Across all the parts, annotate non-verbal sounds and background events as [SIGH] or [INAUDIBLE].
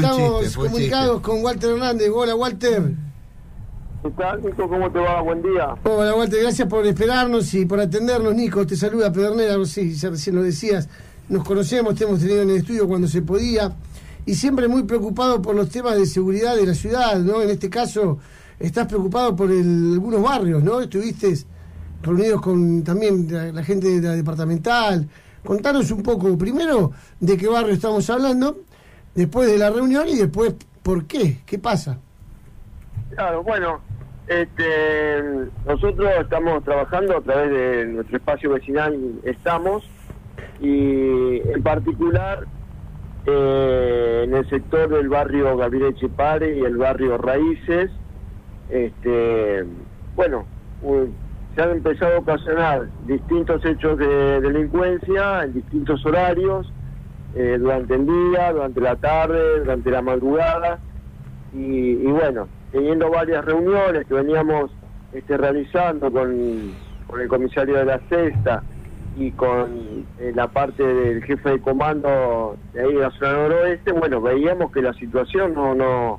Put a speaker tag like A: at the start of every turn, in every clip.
A: Estamos comunicados con Walter Hernández. Hola, Walter.
B: ¿Qué tal, Nico? ¿Cómo te va? Buen día.
A: Hola, Walter. Gracias por esperarnos y por atendernos, Nico. Te saluda Pedernera. No sé si recién lo decías. Nos conocemos, te hemos tenido en el estudio cuando se podía. Y siempre muy preocupado por los temas de seguridad de la ciudad, ¿no? En este caso, estás preocupado por algunos barrios, ¿no? Estuviste reunidos con también la, gente de la departamental. Contanos un poco, primero, de qué barrio estamos hablando, después de la reunión y después, ¿por qué? ¿Qué pasa?
B: Claro, bueno, este, nosotros estamos trabajando a través de nuestro espacio vecinal, estamos, y en particular eh, en el sector del barrio Gabriel Chepare y el barrio Raíces, este, bueno, se han empezado a ocasionar distintos hechos de delincuencia en distintos horarios, eh, durante el día, durante la tarde, durante la madrugada, y, bueno, teniendo varias reuniones que veníamos este, realizando con, el comisario de la Sexta y con eh, la parte del jefe de comando de ahí de la zona noroeste, bueno, veíamos que la situación no, no,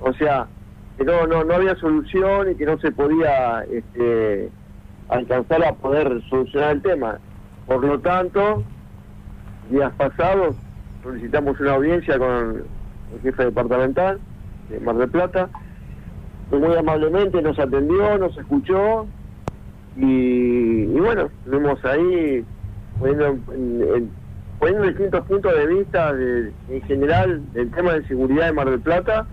B: o sea, que no, no, no había solución y que no se podía este, alcanzar a poder solucionar el tema. Por lo tanto, días pasados solicitamos una audiencia con el jefe departamental de Mar del Plata, que muy amablemente nos atendió, nos escuchó y, bueno, estuvimos ahí poniendo, poniendo distintos puntos de vista en general del tema de seguridad de Mar del Plata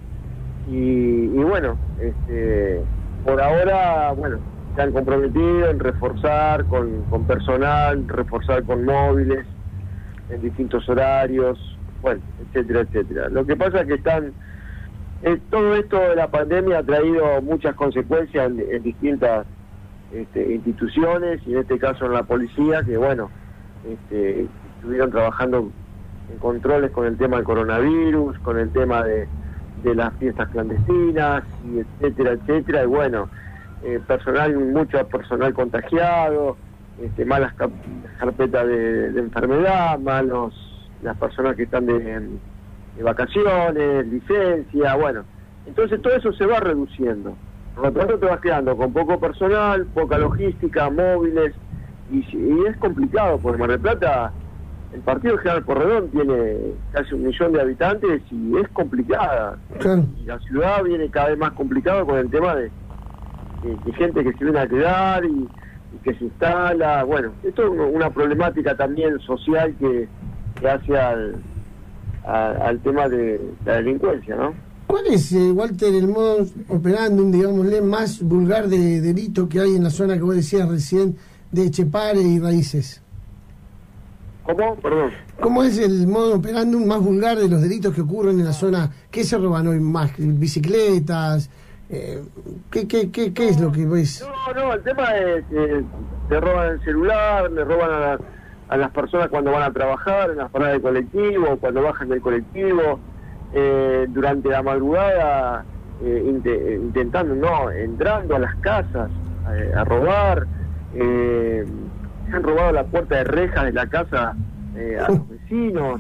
B: y, bueno, este, por ahora, bueno, se han comprometido en reforzar con, con personal, reforzar con móviles en distintos horarios, bueno, etcétera, etcétera. Lo que pasa es que están, eh, todo esto de la pandemia ha traído muchas consecuencias en, distintas este, instituciones y en este caso en la policía, que bueno, este, estuvieron trabajando en controles con el tema del coronavirus, con el tema de de las fiestas clandestinas, y etcétera, etcétera, y bueno, eh, personal, mucho personal contagiado, este, malas carpetas de, enfermedad, malos las personas que están de, vacaciones, licencia, bueno, entonces todo eso se va reduciendo. Por lo tanto te vas quedando con poco personal, poca logística, móviles, y, y es complicado, porque Mar del Plata el partido General Porredón tiene casi un millón de habitantes y es complicada. Y la ciudad viene cada vez más complicada con el tema de, gente que se viene a quedar y, que se instala. Bueno, esto es una problemática también social que, hace al, al tema de la delincuencia, ¿no?
A: ¿Cuál es, eh, Walter, el modo operando, digámosle, más vulgar de delito que hay en la zona que vos decías recién de Chepare y Raíces?
B: ¿Cómo? Perdón.
A: ¿Cómo es el modo operando más vulgar de los delitos que ocurren en la zona? ¿Qué se roban hoy más? ¿Bicicletas? Eh, ¿qué, qué, qué, qué es lo que ves?
B: No, no, el tema es que le roban el celular, le roban a, a, las personas cuando van a trabajar, en las paradas de colectivo, cuando bajan del colectivo, eh, durante la madrugada, eh, intentando, no, entrando a las casas a robar. Eh, han robado la puerta de rejas de la casa a los vecinos,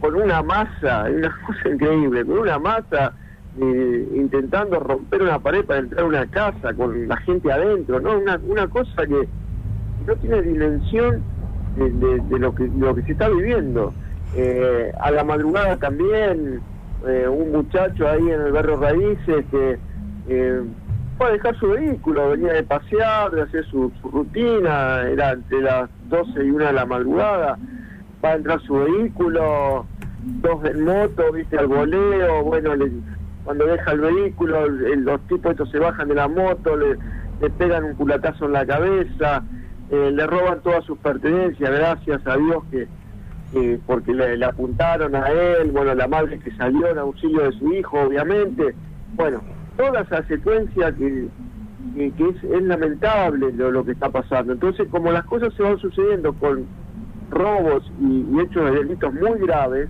B: con una masa, una cosa increíble, con una masa eh, intentando romper una pared para entrar a una casa con la gente adentro, ¿no? Una, una cosa que no tiene dimensión de, lo, que, lo que se está viviendo. a la madrugada también, un muchacho ahí en el barrio Raíces que fue a dejar su vehículo, venía de pasear, de hacer su, rutina, era entre las 12 y 1 de la madrugada, va a entrar su vehículo, dos en moto, viste, al voleo, bueno, cuando deja el vehículo, los tipos estos se bajan de la moto, le, pegan un culatazo en la cabeza, eh, le roban todas sus pertenencias, gracias a Dios que, porque le, le apuntaron a él, bueno, la madre que salió en auxilio de su hijo, obviamente, bueno, toda esa secuencia que, que, es, lamentable lo, que está pasando. Entonces, como las cosas se van sucediendo con robos y, hechos de delitos muy graves,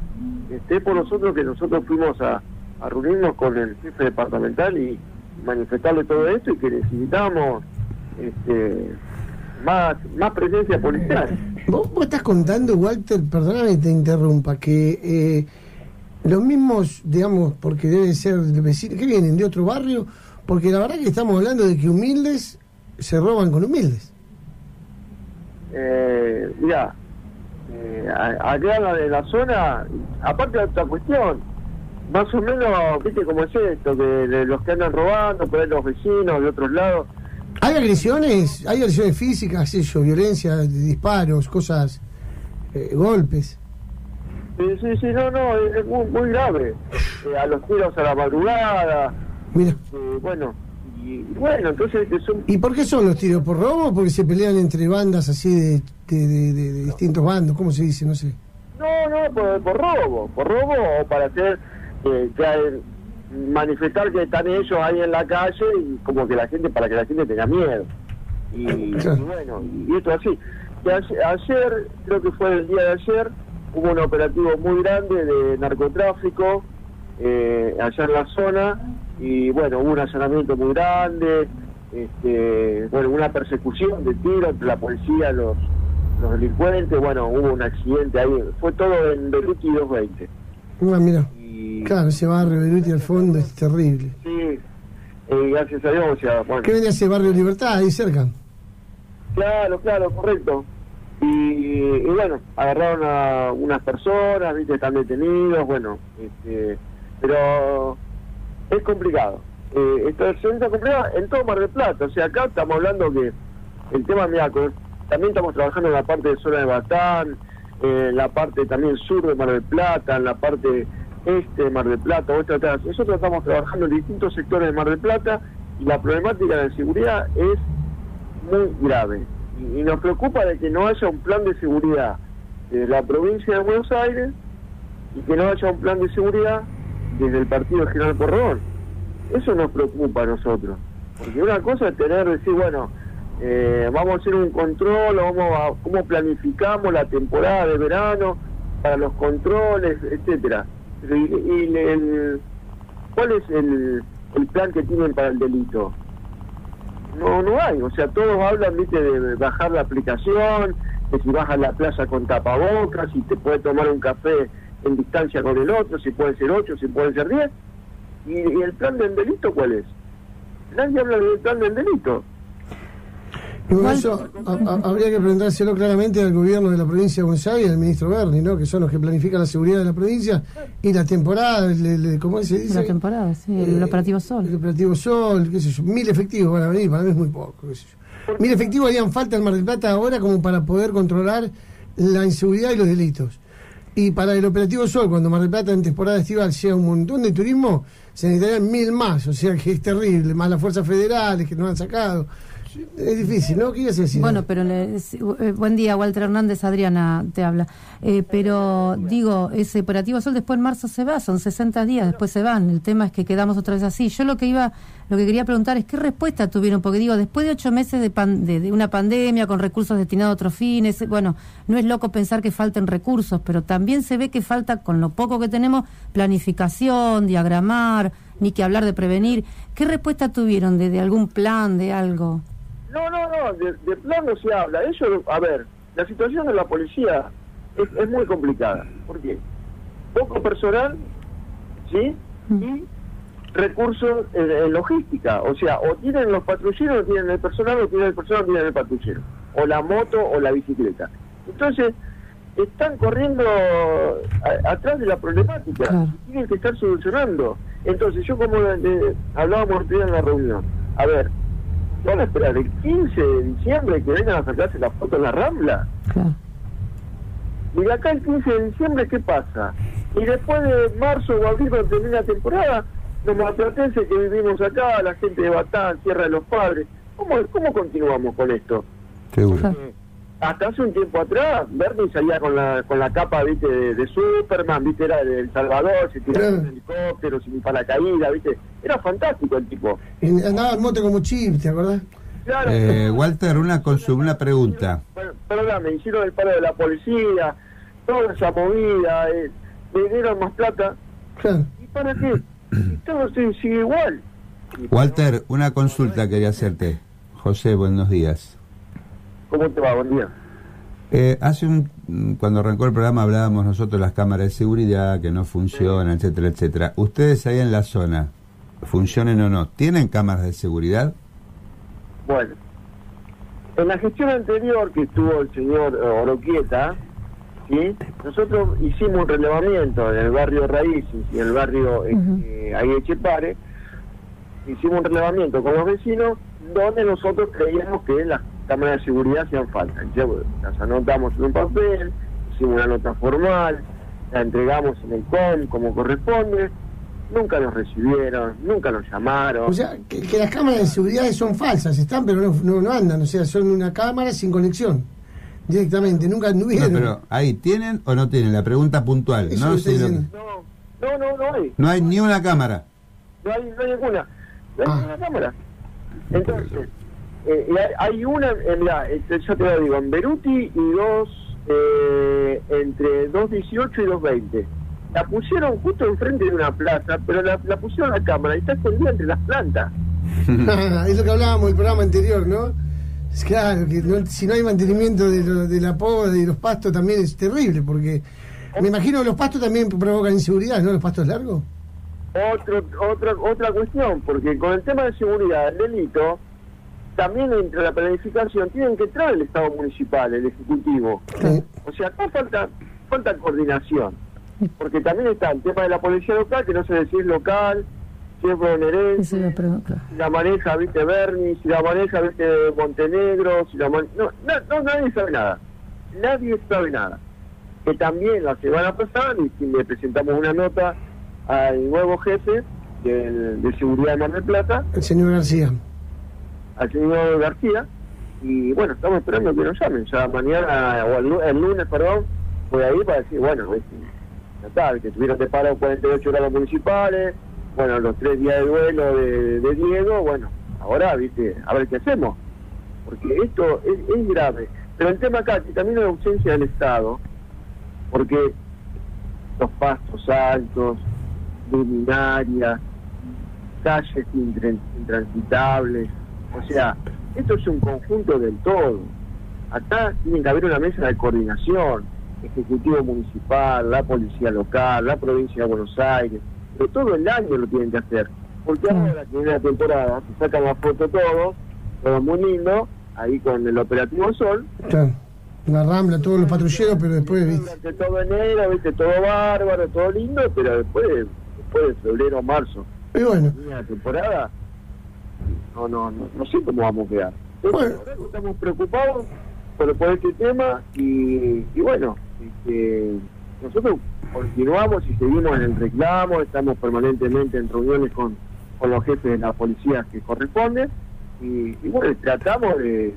B: esté por nosotros que nosotros fuimos a, reunirnos con el jefe departamental y manifestarle todo esto y que necesitamos este, más, más presencia policial.
A: Vos, estás contando, Walter, perdóname que te interrumpa, que... Eh, los mismos, digamos, porque deben ser vecinos, que vienen de otro barrio, porque la verdad que estamos hablando de que humildes se roban con humildes.
B: Eh, mira, eh, acá de la zona, aparte de otra cuestión, más o menos, viste cómo es esto, que de los que andan robando, por ahí los vecinos de otros lados.
A: ¿Hay agresiones? ¿Hay agresiones físicas, eso, violencia, disparos, cosas, eh, golpes?
B: Sí, sí, sí, no, no, es muy, muy grave. Eh, a los tiros a la madrugada.
A: Mira.
B: Eh, bueno, y bueno, entonces son...
A: ¿Y por qué son los tiros? ¿Por robo o porque se pelean entre bandas así de, de, de, de- de distintos bandos? ¿Cómo se dice? No sé.
B: No, no, por, por robo, por robo o para hacer, eh, que hay- manifestar que están ellos ahí en la calle y como que la gente, para que la gente tenga miedo. Y, y bueno, y esto así. Que ayer, creo que fue el día de ayer, hubo un operativo muy grande de narcotráfico eh, allá en la zona y bueno, hubo un allanamiento muy grande, este, bueno, una persecución de tiro entre la policía y los, los delincuentes, bueno, hubo un accidente ahí, fue todo en Beruti 220.
A: Ah, mira.
B: Y
A: Claro, ese barrio Beruti al fondo es terrible.
B: sí, eh, gracias a Dios, o sea, bueno,
A: ¿Qué vendría ese barrio Libertad ahí cerca?
B: claro, claro, correcto. Y, y bueno, agarraron a unas personas, viste, están detenidos, bueno, este, pero es complicado. Eh, esto es complicado en todo Mar del Plata, o sea, acá estamos hablando que el tema, mira, también estamos trabajando en la parte de zona de Batán, en la parte también sur de Mar del Plata, en la parte este de Mar del Plata, de atrás. Nosotros estamos trabajando en distintos sectores de Mar del Plata y la problemática de seguridad es muy grave. Y, nos preocupa de que no haya un plan de seguridad de la provincia de Buenos Aires y que no haya un plan de seguridad desde el partido General Porrón. Eso nos preocupa a nosotros. Porque una cosa es tener, decir, bueno, eh, vamos a hacer un control, vamos a, cómo planificamos la temporada de verano para los controles, etcétera. ¿Y, cuál es el, el plan que tienen para el delito? No, no hay. O sea, todos hablan, viste, de bajar la aplicación, de si bajas la plaza con tapabocas, si te puedes tomar un café en distancia con el otro, si pueden ser ocho, si pueden ser diez. ¿Y, y el plan del delito cuál es? Nadie habla del plan del delito.
A: Eso a- a- habría que preguntárselo claramente al gobierno de la provincia de Buenos Aires y al ministro Berni, ¿no? que son los que planifican la seguridad de la provincia y la temporada, el- el- ¿cómo se dice?
C: La temporada, sí, el
A: Eh,
C: operativo
A: El
C: Sol.
A: operativo Sol, qué sé yo, mil efectivos van a venir, para mí es muy poco, qué sé yo. Mil efectivos harían falta en Mar del Plata ahora como para poder controlar la inseguridad y los delitos. Y para el operativo Sol, cuando Mar del Plata en temporada estival sea un montón de turismo, se necesitarían mil más, o sea que es terrible, más las fuerzas federales que nos han sacado. Es difícil, ¿no? ¿Qué decir?
C: Bueno, pero le- eh, buen día, Walter Hernández, Adriana te habla. Eh, pero digo, ese operativo Sol después en marzo se va, son 60 días, después se van. El tema es que quedamos otra vez así. Yo lo que iba, lo que quería preguntar es qué respuesta tuvieron, porque digo, después de ocho meses de, pan- de una pandemia con recursos destinados a otros fines, bueno, no es loco pensar que falten recursos, pero también se ve que falta, con lo poco que tenemos, planificación, diagramar, ni que hablar de prevenir. ¿Qué respuesta tuvieron de, de algún plan, de algo?
B: No, no, no, de, de plan no se habla. Eso, a ver, la situación de la policía es, es muy complicada. ¿Por qué? Poco personal, ¿sí? Y recursos en, en logística. O sea, o tienen los patrulleros, o tienen el personal, o tienen el personal, o tienen el patrullero. O la moto, o la bicicleta. Entonces, están corriendo a- atrás de la problemática.
C: Claro.
B: Tienen que estar solucionando. Entonces, yo como eh, hablábamos el otro día en la reunión, a ver, van a esperar el 15 de diciembre que vengan a sacarse la foto en la Rambla.
C: Claro.
B: Y de acá el 15 de diciembre, ¿qué pasa? Y después de marzo o abril, cuando termine la temporada, los marplatenses que vivimos acá, la gente de Batán, Tierra de los Padres, ¿cómo, cómo continuamos con esto?
D: Seguro.
B: Hasta hace un tiempo atrás, Bernie salía con la, con la capa, viste, de, de Superman, viste, era de El Salvador, se tiraba
A: Claro.
B: en helicóptero, sin paracaídas, viste. Era fantástico el tipo.
A: Y andaba en moto como chip, ¿te acordás?
B: Claro.
D: Eh, Walter, una, una pregunta.
B: Bueno, perdón, me hicieron el paro de la policía, toda esa movida, eh, me dieron más plata.
A: Claro.
B: ¿Y para qué? Y todo se- sigue igual.
D: Walter, una consulta quería hacerte. José, buenos días.
B: ¿Cómo te va? Buen día.
D: Eh, hace un cuando arrancó el programa hablábamos nosotros de las cámaras de seguridad que no funcionan, etcétera, etcétera. Ustedes ahí en la zona, funcionen o no, ¿tienen cámaras de seguridad?
B: Bueno, en la gestión anterior que estuvo el señor eh, Oroquieta, ¿sí? nosotros hicimos un relevamiento en el barrio Raíces y en el barrio eh, ahí de Chepare, hicimos un relevamiento con los vecinos donde nosotros creíamos que las cámaras de seguridad hacían falta. Ya, bueno, las anotamos en un papel, hicimos una nota formal, la entregamos en el COM como corresponde, nunca nos recibieron, nunca nos llamaron.
A: O sea, que, que las cámaras de seguridad son falsas, están, pero no, no, no andan. O sea, son una cámara sin conexión. Directamente, nunca
D: No,
A: anduvieron.
D: pero ahí, ¿tienen o no tienen? La pregunta puntual,
A: Eso
D: ¿no? Si.
B: No, no, no, no hay.
D: no hay ni una cámara.
B: No hay, no hay ninguna. No hay
A: Ah.
B: ninguna cámara. Entonces, eh, y hay, una, eh, mirá, este, yo te lo digo, en Beruti y dos, eh, entre 2.18 y 2.20. La pusieron justo enfrente de una plaza, pero la, la pusieron la cámara y está escondida entre las plantas. [LAUGHS]
A: es lo que hablábamos del programa anterior, ¿no? Es claro, que no- si no hay mantenimiento de, lo- de la poda y de los pastos también es terrible, porque me imagino que los pastos también provocan inseguridad, ¿no? Los pastos largos.
B: Otro, otra, otra cuestión, porque con el tema de seguridad, el delito, también entre la planificación tienen que entrar el Estado municipal, el Ejecutivo.
A: Sí.
B: O sea, acá falta, falta coordinación. Porque también está el tema de la policía local, que no sé si es local, si es bonaerense,
C: iba a preguntar, claro.
B: si la maneja, viste, Berni, si la maneja, viste, Montenegro, si la man- no, no, no, nadie sabe nada. Nadie sabe nada. Que también la semana pasada y, y le presentamos una nota al nuevo jefe del- de seguridad de Mar del Plata,
A: El señor García.
B: Al señor García, y bueno, estamos esperando que nos llamen, ya mañana, o el, lu- el lunes, perdón, voy a ir para decir, bueno, ya está, que tuvieron que parar 48 grados municipales, bueno, los tres días de duelo de, de Diego, bueno, ahora, viste, a ver qué hacemos, porque esto es, grave. Pero el tema acá, que también hay ausencia del Estado, porque los pastos altos, luminarias, calles intran- intransitables, o sea, esto es un conjunto del todo. Acá tiene que haber una mesa de coordinación, Ejecutivo Municipal, la Policía Local, la Provincia de Buenos Aires, pero todo el año lo tienen que hacer. Porque ahora que viene la temporada, se sacan la foto todos, todo muy lindo, ahí con el operativo Sol,
A: Claro. La rambla, todos los patrulleros, pero después, ¿viste?
B: todo enero, viste, todo bárbaro, todo lindo, pero después, después de febrero marzo,
A: Y bueno,
B: la temporada, no, no, no, no sé cómo vamos a quedar.
A: Bueno.
B: Estamos preocupados por, por este tema y, y bueno, este, nosotros continuamos y seguimos en el reclamo, estamos permanentemente en reuniones con, con los jefes de la policía que corresponden y, y bueno, tratamos de,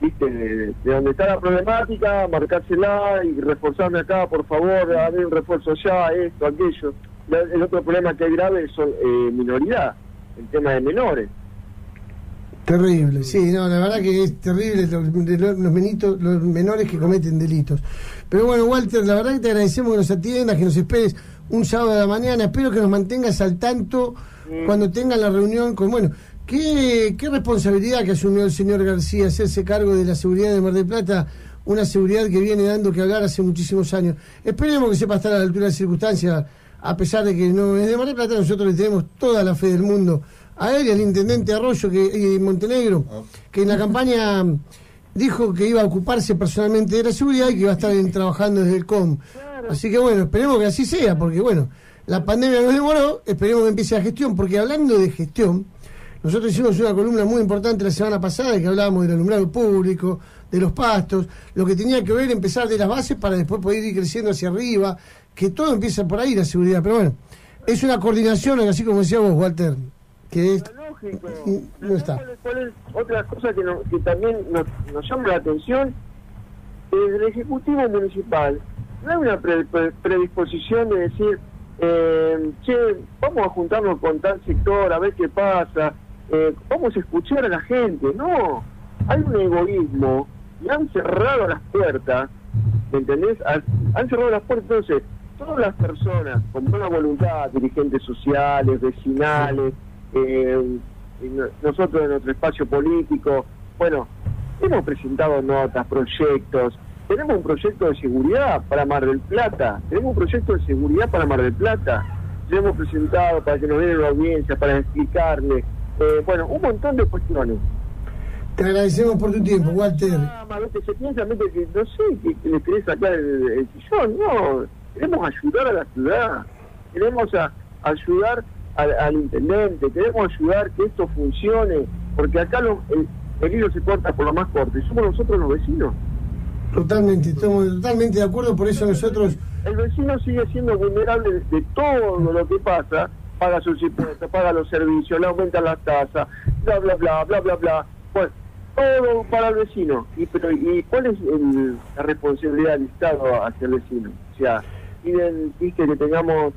B: viste, de, de donde está la problemática, marcársela y reforzarme acá, por favor, haber un refuerzo ya, esto, aquello. El otro problema que es grave son eh, minoridad, el tema de menores.
A: terrible. Sí, no, la verdad que es terrible los, menitos, los menores que cometen delitos. Pero bueno, Walter, la verdad que te agradecemos que nos atiendas, que nos esperes un sábado de la mañana. Espero que nos mantengas al tanto cuando tengan la reunión con, bueno, ¿qué, qué responsabilidad que asumió el señor García hacerse cargo de la seguridad de Mar del Plata? Una seguridad que viene dando que hablar hace muchísimos años. Esperemos que sepa estar a la altura de las circunstancias, a pesar de que no es de Mar del Plata, nosotros le tenemos toda la fe del mundo a él y al intendente Arroyo que, y Montenegro, que en la campaña dijo que iba a ocuparse personalmente de la seguridad y que iba a estar en- trabajando desde el COM. Así que bueno, esperemos que así sea, porque bueno, la pandemia nos demoró, esperemos que empiece la gestión, porque hablando de gestión, nosotros hicimos una columna muy importante la semana pasada que hablábamos del alumbrado público, de los pastos, lo que tenía que ver empezar de las bases para después poder ir creciendo hacia arriba, que todo empieza por ahí la seguridad, pero bueno, es una coordinación, así como decía vos, Walter, que es...
B: Lógico.
A: No está.
B: ¿Cuál es- cuál es otra cosa que, no- que también nos, nos llama la atención? Desde el Ejecutivo Municipal no hay una pre- pre- predisposición de decir, eh, che, vamos a juntarnos con tal sector a ver qué pasa, eh, vamos a escuchar a la gente. No, hay un egoísmo y han cerrado las puertas, ¿me entendés? Han, cerrado las puertas, entonces, todas las personas con buena voluntad, dirigentes sociales, vecinales, eh, nosotros en nuestro espacio político, bueno, hemos presentado notas, proyectos, tenemos un proyecto de seguridad para Mar del Plata, tenemos un proyecto de seguridad para Mar del Plata, lo hemos presentado para que nos den la audiencia, para explicarle, eh, bueno, un montón de cuestiones.
A: Te agradecemos por tu tiempo, Walter.
B: Ah, a veces se piensa ¿viste? que, no sé, que, que les querés sacar el, el sillón, no, queremos ayudar a la ciudad, queremos a- ayudar al, al intendente, queremos ayudar que esto funcione, porque acá lo- el, el hilo se corta por lo más corto, y somos nosotros los vecinos.
A: Totalmente, estamos totalmente de acuerdo, por eso nosotros...
B: El vecino sigue siendo vulnerable de todo lo que pasa, paga sus impuestos, paga los servicios, le aumentan las tasas, bla, bla, bla, bla, bla, bla. Bueno, todo para el vecino. ¿Y, pero, ¿y cuál es el- la responsabilidad del Estado hacia el vecino? O sea, piden dice que tengamos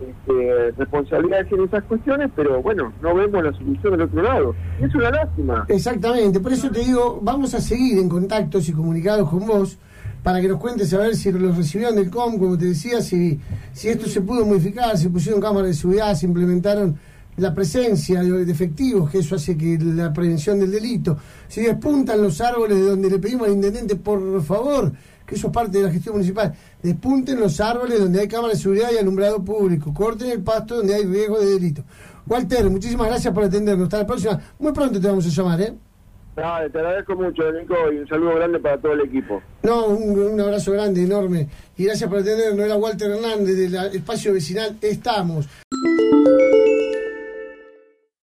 B: este, responsabilidades en esas cuestiones, pero bueno, no vemos la solución del otro lado. Es una lástima.
A: Exactamente, por eso te digo, vamos a seguir en contactos y comunicados con vos para que nos cuentes a ver si los recibieron del COM, como te decía, si, si esto se pudo modificar, si pusieron cámaras de seguridad, si implementaron la presencia de efectivos, que eso hace que la prevención del delito, si despuntan los árboles de donde le pedimos al intendente, por favor, que eso es parte de la gestión municipal, despunten los árboles donde hay cámaras de seguridad y alumbrado público, corten el pasto donde hay riesgo de delito. Walter, muchísimas gracias por atendernos. Hasta la próxima. Muy pronto te vamos a llamar, ¿eh?
B: Nada, te agradezco mucho, Nico, y un saludo grande para todo el equipo.
A: No, un, un abrazo grande, enorme. Y gracias por atendernos. Era Walter Hernández del espacio vecinal Estamos.